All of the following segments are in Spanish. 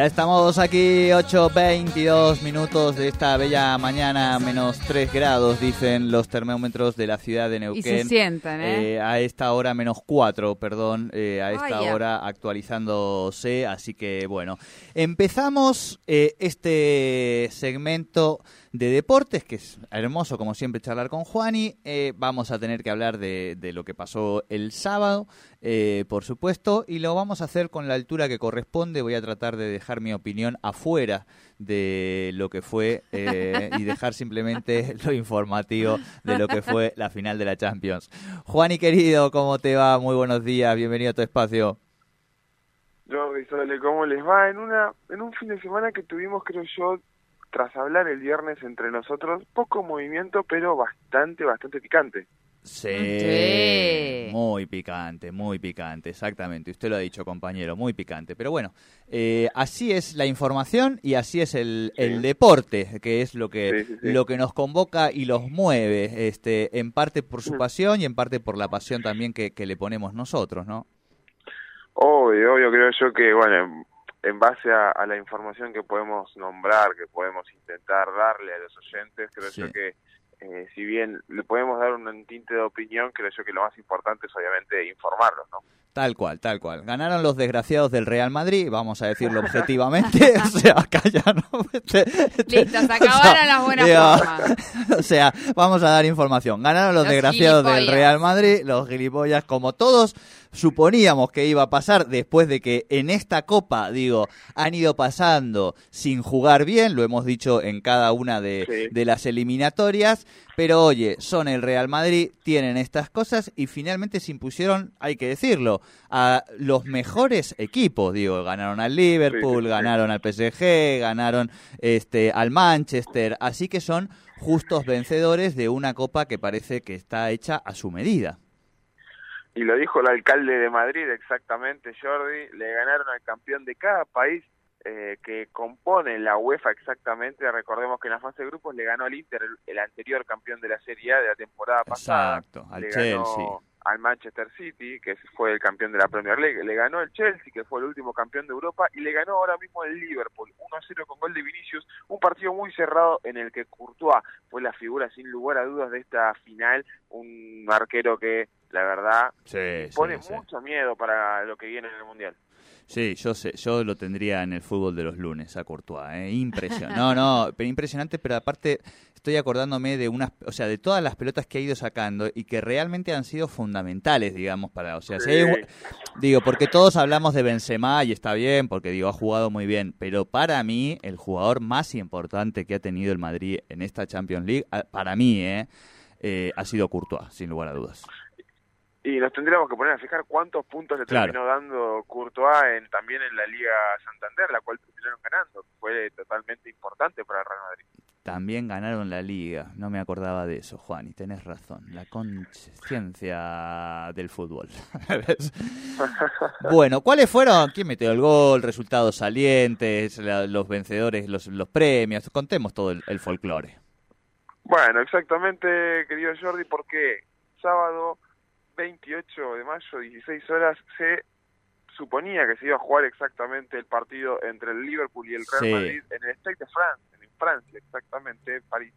Ya estamos aquí, 8.22 minutos de esta bella mañana, menos 3 grados, dicen los termómetros de la ciudad de Y Neuquén. se sientan, ¿eh? Eh, a esta hora menos 4, perdón, eh, a esta Vaya. hora actualizándose, así que bueno, empezamos eh, este segmento de deportes, que es hermoso como siempre charlar con Juani, Eh, vamos a tener que hablar de, de lo que pasó el sábado, eh, por supuesto, y lo vamos a hacer con la altura que corresponde, voy a tratar de dejar mi opinión afuera de lo que fue eh, y dejar simplemente lo informativo de lo que fue la final de la Champions. Juani querido, ¿cómo te va? Muy buenos días, bienvenido a tu espacio. Jordi, Sole, ¿cómo les va? En una en un fin de semana que tuvimos, creo yo, tras hablar el viernes entre nosotros, poco movimiento, pero bastante, bastante picante. Sí, Sí. muy picante, muy picante, exactamente. Usted lo ha dicho, compañero, muy picante. Pero bueno, eh, así es la información y así es el, Sí. el deporte, que es lo que, Sí, sí, sí. lo que nos convoca y los mueve, este, en parte por su Mm. pasión y en parte por la pasión también que, que le ponemos nosotros, ¿no? Obvio, obvio, creo yo que, bueno, en, base a, a la información que podemos nombrar, que podemos intentar darle a los oyentes, creo Sí. yo que, eh, si bien le podemos dar un tinte de opinión, creo yo que lo más importante es obviamente informarlos, ¿no? Tal cual, tal cual. Ganaron los desgraciados del Real Madrid, vamos a decirlo objetivamente. o sea, acá ya no. este- este- Listo, se acabaron las buenas digo, formas. o sea, vamos a dar información. Ganaron los, Los desgraciados del. Real Madrid, los gilipollas, como todos suponíamos que iba a pasar después de que en esta copa, digo, han ido pasando sin jugar bien, lo hemos dicho en cada una de, Sí. de las eliminatorias, pero oye, son el Real Madrid, tienen estas cosas y finalmente se impusieron, hay que decirlo, a los mejores equipos, digo, ganaron al Liverpool, Sí, sí, sí. ganaron al PSG, ganaron este al Manchester, así que son justos vencedores de una copa que parece que está hecha a su medida. Y lo dijo el alcalde de Madrid exactamente, Jordi, le ganaron al campeón de cada país eh, que compone la UEFA exactamente. Recordemos que en la fase de grupos le ganó al Inter, el, anterior campeón de la Serie A de la temporada pasada. Exacto, al le Chelsea. ganó al Manchester City, que fue el campeón de la Premier League, le ganó el Chelsea, que fue el último campeón de Europa, y le ganó ahora mismo el Liverpool, 1-0 con gol de Vinicius, un partido muy cerrado en el que Courtois fue la figura sin lugar a dudas de esta final, un arquero que la verdad Sí, pone mucho miedo para lo que viene en el Mundial. Sí, yo sé, yo lo tendría en el fútbol de los lunes a Courtois, ¿eh? impresionante. No, no, pero impresionante, pero aparte estoy acordándome de unas, o sea, de todas las pelotas que ha ido sacando y que realmente han sido fundamentales, digamos, para, o sea, si hay digo, porque todos hablamos de Benzema y está bien, porque digo, ha jugado muy bien, pero para mí el jugador más importante que ha tenido el Madrid en esta Champions League, para mí, eh, eh, ha sido Courtois, sin lugar a dudas. Y nos tendríamos que poner a fijar cuántos puntos le Claro. terminó dando Courtois en, también en la Liga Santander, la cual terminaron ganando. Fue totalmente importante para el Real Madrid. También ganaron la liga, no me acordaba de eso, Juan, y tenés razón, la conciencia del fútbol. Bueno, ¿cuáles fueron? ¿Quién metió el gol? Resultados salientes, la- los vencedores, los, los premios, contemos todo el, el folclore. Bueno, exactamente, querido Jordi, porque sábado 28 de mayo, 16 horas, se suponía que se iba a jugar exactamente el partido entre el Liverpool y el Real Sí. Madrid en el Stade de France, en Francia, exactamente, en París.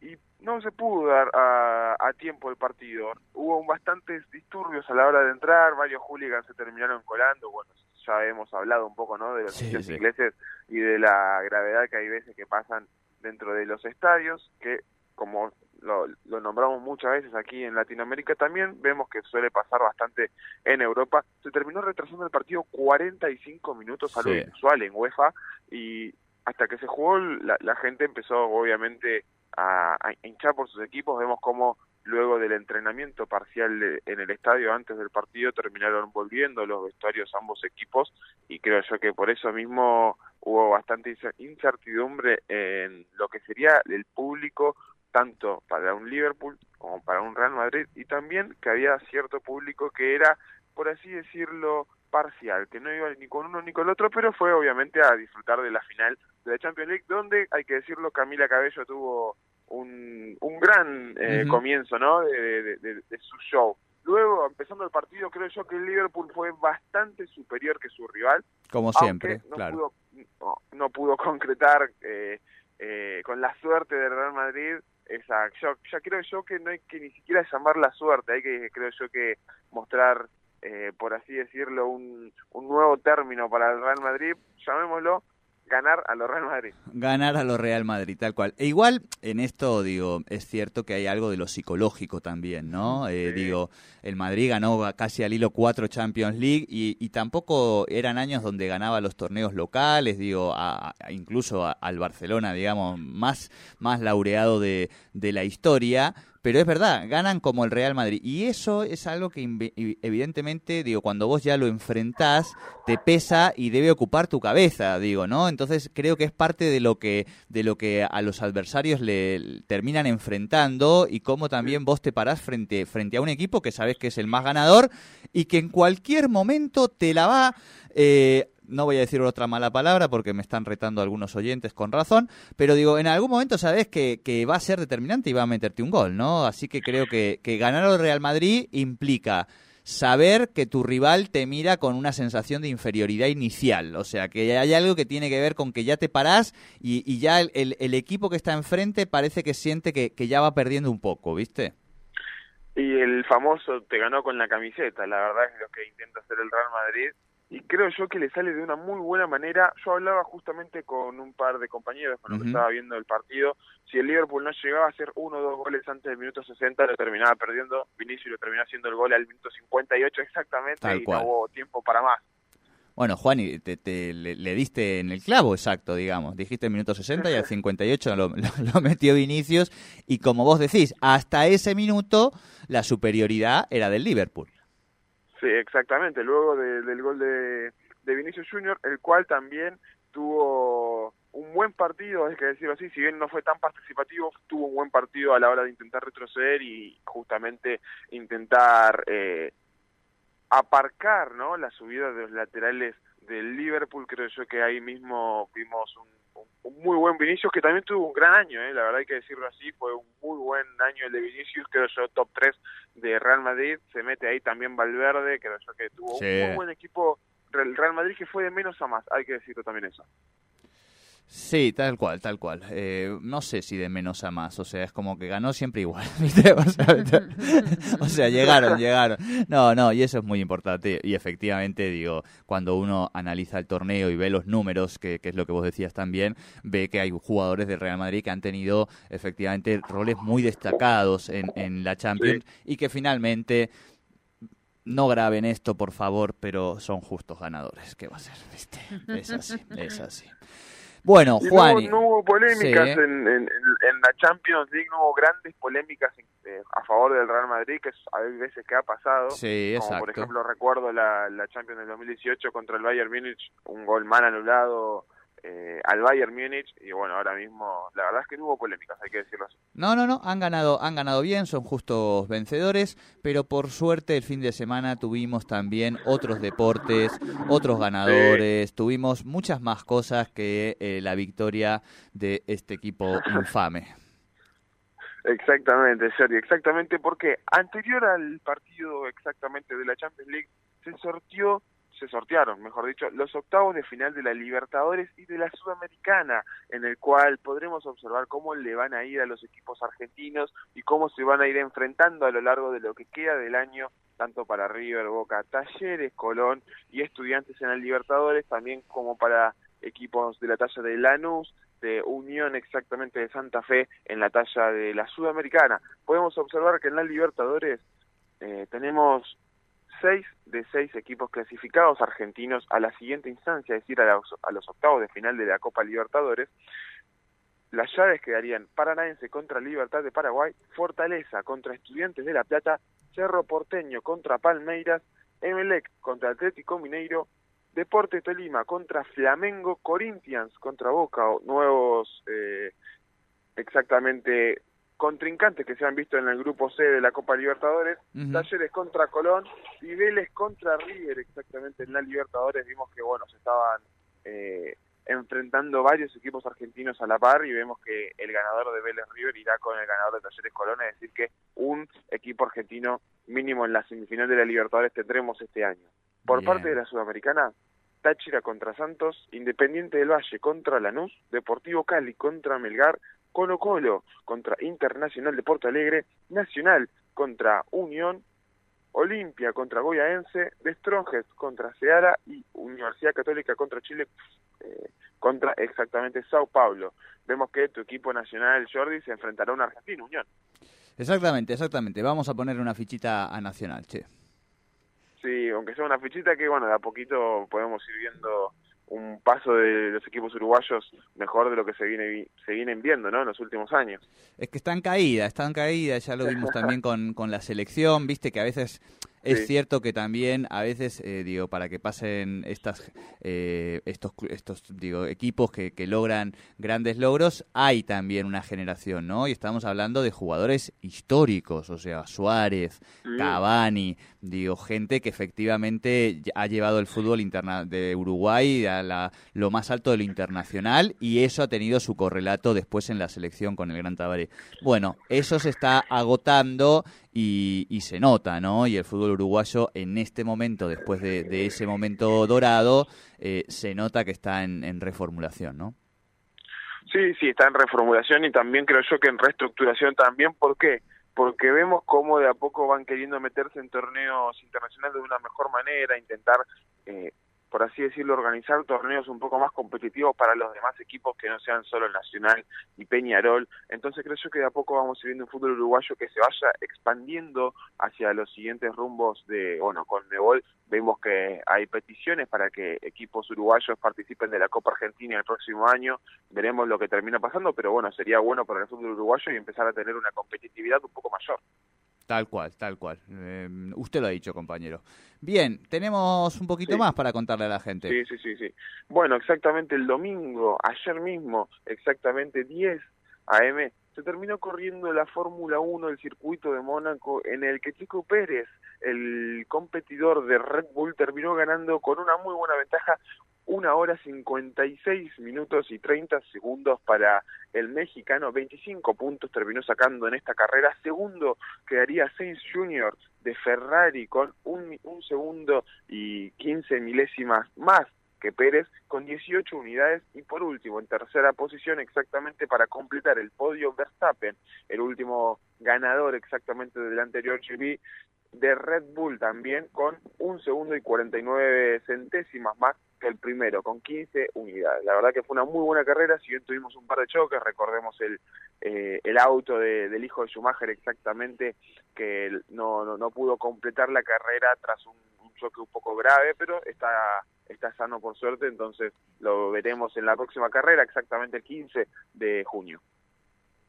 Y no se pudo dar a, a tiempo el partido. Hubo bastantes disturbios a la hora de entrar, varios hooligans se terminaron colando. Bueno, ya hemos hablado un poco, ¿no? De los sí. ingleses y de la gravedad que hay veces que pasan dentro de los estadios, que como lo, lo nombramos muchas veces aquí en Latinoamérica también, vemos que suele pasar bastante en Europa. Se terminó retrasando el partido 45 minutos, algo Sí. inusual en UEFA, y hasta que se jugó la, la gente empezó obviamente a, a hinchar por sus equipos. Vemos cómo luego del entrenamiento parcial de- en el estadio antes del partido terminaron volviendo los vestuarios ambos equipos y creo yo que por eso mismo hubo bastante incer- incertidumbre en lo que sería el público tanto para un Liverpool como para un Real Madrid y también que había cierto público que era por así decirlo parcial, que no iba ni con uno ni con el otro, pero fue obviamente a disfrutar de la final de la Champions League, donde hay que decirlo, Camila Cabello tuvo un, un gran eh, comienzo ¿no? de, de- de- de su show. Luego, empezando el partido, creo yo que el Liverpool fue bastante superior que su rival, Como siempre, no claro. pudo, no, no pudo concretar eh, eh, con la suerte del Real Madrid esa yo, ya creo yo que no hay que ni siquiera llamar la suerte hay que creo yo que mostrar eh, por así decirlo un, un nuevo término para el Real Madrid llamémoslo ganar a los Real Madrid ganar a los Real Madrid, tal cual. E igual, en esto, digo, es cierto que hay algo de lo psicológico también, ¿no? Eh, Sí. Digo, el Madrid ganó casi al hilo cuatro Champions League y, y tampoco eran años donde ganaba los torneos locales, digo, a- a- incluso a- al Barcelona, digamos, más, más laureado de, de la historia. Pero es verdad, ganan como el Real Madrid. Y eso es algo que evidentemente, digo, cuando vos ya lo enfrentás, te pesa y debe ocupar tu cabeza, digo, ¿no? Entonces creo que es parte de lo que, de lo que a los adversarios le terminan enfrentando y cómo también vos te parás frente, frente a un equipo que sabes que es el más ganador y que en cualquier momento te la va... eh, no voy a decir otra mala palabra porque me están retando algunos oyentes con razón, pero digo, en algún momento sabes que, que va a ser determinante y va a meterte un gol, ¿no? Así que creo que, que ganar al Real Madrid implica saber que tu rival te mira con una sensación de inferioridad inicial. O sea, que hay algo que tiene que ver con que ya te parás y, y ya el, el- equipo que está enfrente parece que siente que, que ya va perdiendo un poco, ¿viste? y el famoso te ganó con la camiseta la verdad es lo que intenta hacer el Real Madrid y creo yo que le sale de una muy buena manera. Yo hablaba justamente con un par de compañeros que Ujú. estaba viendo el partido. Si el Liverpool no llegaba a hacer uno o dos goles antes del minuto 60, lo terminaba perdiendo. Vinicius lo terminó haciendo el gol al minuto 58 exactamente Tal y cual. no hubo tiempo para más. Bueno, Juan, y te, te- le, le diste en el clavo exacto, digamos. Dijiste el minuto 60 y al 58 lo, lo- lo metió Vinicius. Y como vos decís, hasta ese minuto la superioridad era del Liverpool. Sí, exactamente. Luego de- del gol de, de Vinicius Junior, el cual también tuvo un buen partido, hay que decirlo así, si bien no fue tan participativo, tuvo un buen partido a la hora de intentar retroceder y justamente intentar eh, aparcar ¿no? la subida de los laterales del Liverpool. Creo yo que ahí mismo vimos un- un muy buen Vinicius, que también tuvo un gran año, ¿eh? la verdad hay que decirlo así, fue un muy buen año el de Vinicius, creo yo top 3 de Real Madrid, se mete ahí también Valverde, creo yo que tuvo Sí. un muy buen equipo el Real Madrid que fue de menos a más, hay que decirlo también eso. Sí, tal cual, tal cual. Eh, no sé si de menos a más, o sea, es como que ganó siempre igual, ¿viste? O sea, o sea, llegaron, llegaron. No, no, y eso es muy importante. Y efectivamente, digo, cuando uno analiza el torneo y ve los números, que, que es lo que vos decías también, ve que hay jugadores del Real Madrid que han tenido efectivamente roles muy destacados en, en la Champions y que finalmente no graben esto, por favor, pero son justos ganadores. ¿Qué va a ser? ¿Viste? Es así, es así. Bueno, Y no, Juan. hubo- no hubo polémicas Sí. en, en- en la Champions League, no hubo grandes polémicas eh, a favor del Real Madrid, que es, hay veces que ha pasado. Sí, Como por exacto. ejemplo recuerdo la, la Champions del 2018 contra el Bayern Múnich, un gol mal anulado eh, al Bayern Múnich y bueno, ahora mismo la verdad es que no hubo polémicas, hay que decirlo así. No, no, no, han ganado, han ganado bien, son justos vencedores, pero por suerte el fin de semana tuvimos también otros deportes, otros ganadores, tuvimos muchas más cosas que eh, la victoria de este equipo infame. Exactamente, Sergio, exactamente porque anterior al partido exactamente de la Champions League se sortió, se sortearon, mejor dicho, los octavos de final de la Libertadores y de la Sudamericana, en el cual podremos observar cómo le van a ir a los equipos argentinos y cómo se van a ir enfrentando a lo largo de lo que queda del año tanto para River, Boca, Talleres, Colón y Estudiantes en el Libertadores, también como para equipos de la talla de Lanús, de Unión exactamente de Santa Fe en la talla de la Sudamericana. Podemos observar que en la Libertadores eh, tenemos seis de seis equipos clasificados argentinos a la siguiente instancia, es decir, a los, a los octavos de final de la Copa Libertadores. Las llaves quedarían Paranaense contra Libertad de Paraguay, Fortaleza contra Estudiantes de La Plata, Cerro Porteño contra Palmeiras, Emelec contra Atlético Mineiro, Deporte Tolima contra Flamengo, Corinthians contra Boca, nuevos eh, exactamente contrincantes que se han visto en el grupo C de la Copa Libertadores, Ujú. Talleres contra Colón y Vélez contra River exactamente en la Libertadores. Vimos que bueno, se estaban eh, enfrentando varios equipos argentinos a la par y vemos que el ganador de Vélez River irá con el ganador de Talleres Colón, es decir que un equipo argentino mínimo en la semifinal de la Libertadores tendremos este año. Por Bien. parte de la Sudamericana, Táchira contra Santos, Independiente del Valle contra Lanús, Deportivo Cali contra Melgar, Colo Colo contra Internacional de Porto Alegre, Nacional contra Unión, Olimpia contra Goyaense, De Strongest contra Ceara y Universidad Católica contra Chile eh, contra exactamente Sao Paulo. Vemos que tu equipo nacional, Jordi, se enfrentará a un argentino, Unión. Exactamente, exactamente. Vamos a poner una fichita a Nacional, che. Sí, aunque sea una fichita que, bueno, de a poquito podemos ir viendo un paso de los equipos uruguayos mejor de lo que se viene vi- se vienen viendo, ¿no? En los últimos años. Es que están caídas, están caídas, ya lo vimos también con, con la selección, viste que a veces es Sí. cierto que también a veces, eh, digo, para que pasen estas, eh, estos, estos digo, equipos que, que logran grandes logros, hay también una generación, ¿no? Y estamos hablando de jugadores históricos, o sea, Suárez, Sí. Cavani, digo, gente que efectivamente ha llevado el fútbol interna de Uruguay a la, lo más alto de lo internacional y eso ha tenido su correlato después en la selección con el Gran Tabaré. Bueno, eso se está agotando y, y se nota, ¿no? Y el fútbol uruguayo en este momento, después de, de ese momento dorado, eh, se nota que está en, reformulación, ¿no? Sí, sí, está en reformulación y también creo yo que en reestructuración también. ¿Por qué? Porque vemos cómo de a poco van queriendo meterse en torneos internacionales de una mejor manera, intentar, eh, por así decirlo, organizar torneos un poco más competitivos para los demás equipos que no sean solo Nacional y Peñarol. Entonces creo yo que de a poco vamos viendo un fútbol uruguayo que se vaya expandiendo hacia los siguientes rumbos de, bueno, con Nebol vemos que hay peticiones para que equipos uruguayos participen de la Copa Argentina el próximo año. Veremos lo que termina pasando, pero bueno, sería bueno para el fútbol uruguayo y empezar a tener una competitividad un poco mayor. Tal cual, tal cual. Eh, usted lo ha dicho, compañero. Bien, tenemos un poquito Sí. más para contarle a la gente. Sí, sí, sí, sí. Bueno, exactamente el domingo, ayer mismo, exactamente 10 AM, se terminó corriendo la Fórmula 1 del circuito de Mónaco en el que Chico Pérez, el competidor de Red Bull, terminó ganando con una muy buena ventaja una hora 56 minutos y 30 segundos para el mexicano, 25 puntos terminó sacando en esta carrera, segundo quedaría Sainz Jr. de Ferrari con un, un segundo y 15 milésimas más que Pérez con 18 unidades y por último en tercera posición exactamente para completar el podio Verstappen, el último ganador exactamente del anterior GP de Red Bull también con un segundo y 49 centésimas más el primero, con 15 unidades. La verdad que fue una muy buena carrera, si bien tuvimos un par de choques, recordemos el, eh, el auto de- del hijo de Schumacher exactamente, que no, no, no pudo completar la carrera tras un, un choque un poco grave, pero está, está sano por suerte, entonces lo veremos en la próxima carrera, exactamente el 15 de junio.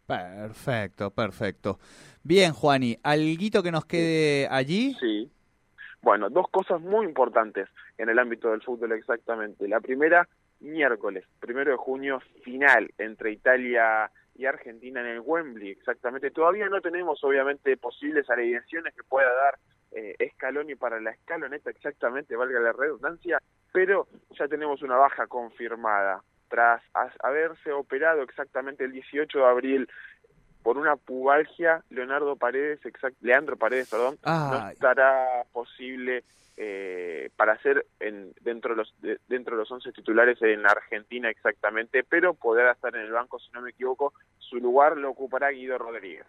Perfecto, perfecto. Bien, Juani, ¿alguito que nos quede allí? Sí. Bueno, dos cosas muy importantes en el ámbito del fútbol exactamente. La primera, miércoles, primero de junio, final entre Italia y Argentina en el Wembley, exactamente. Todavía no tenemos, obviamente, posibles alineaciones que pueda dar eh, Scaloni para la escaloneta exactamente, valga la redundancia, pero ya tenemos una baja confirmada. Tras as- haberse operado exactamente el 18 de abril por una pubalgia, Leonardo Paredes, exact, Leandro Paredes, perdón, no Ay. estará posible eh, para ser en, dentro de los de- dentro de los 11 titulares en Argentina exactamente, pero podrá estar en el banco si no me equivoco. Su lugar lo ocupará Guido Rodríguez.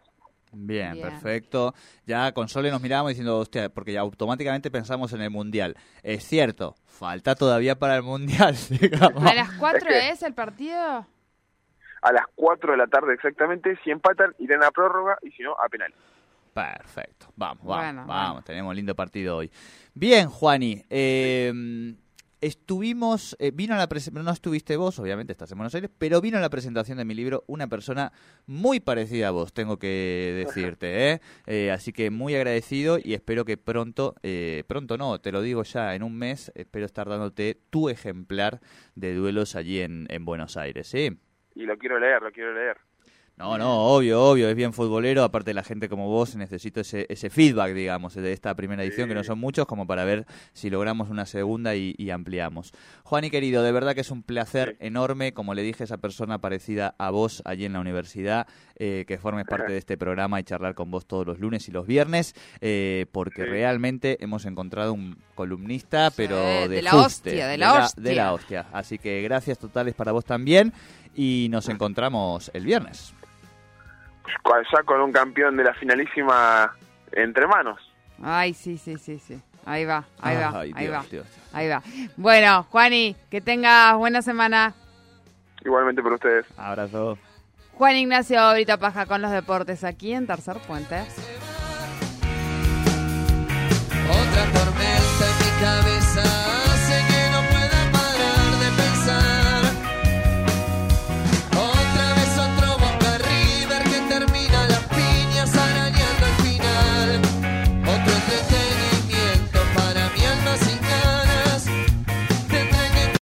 Bien, Bien. perfecto. Ya con Sole nos mirábamos diciendo, hostia, porque ya automáticamente pensamos en el Mundial. Es cierto, falta todavía para el Mundial, digamos. ¿A las 4 Es que- es el partido? A las 4 de la tarde exactamente, si empatan, irán a prórroga y si no, a penal. Perfecto, vamos, vamos, Bueno, vamos, bueno. tenemos lindo partido hoy. Bien, Juani, eh, estuvimos, eh, vino a la presentación, no estuviste vos, obviamente estás en Buenos Aires, pero vino a la presentación de mi libro una persona muy parecida a vos, tengo que decirte, ¿eh? Eh, así que muy agradecido y espero que pronto, eh, pronto no, te lo digo ya, en un mes, espero estar dándote tu ejemplar de duelos allí en, en Buenos Aires, ¿sí? Y lo quiero leer, lo quiero leer. No, no, obvio, obvio, es bien futbolero. Aparte, la gente como vos necesito ese, ese feedback, digamos, de esta primera edición, que no son muchos, como para ver si logramos una segunda y, y ampliamos. Juan y querido, de verdad que es un placer enorme, como le dije a esa persona parecida a vos allí en la universidad, eh, que formes parte de este programa y charlar con vos todos los lunes y los viernes, eh, porque Sí. realmente hemos encontrado un columnista, pero de, de la fuste, hostia, de la hostia. de la hostia. Así que gracias totales para vos también y nos encontramos el viernes. Ya con un campeón de la finalísima entre manos. Ay, sí, sí, sí, sí. Ahí va, ahí va, Ay, ahí Dios, va, Dios. ahí va. Bueno, Juani, que tengas buena semana. Igualmente por ustedes. Abrazo. Juan Ignacio Brita Paja con los deportes aquí en Tercer Puente.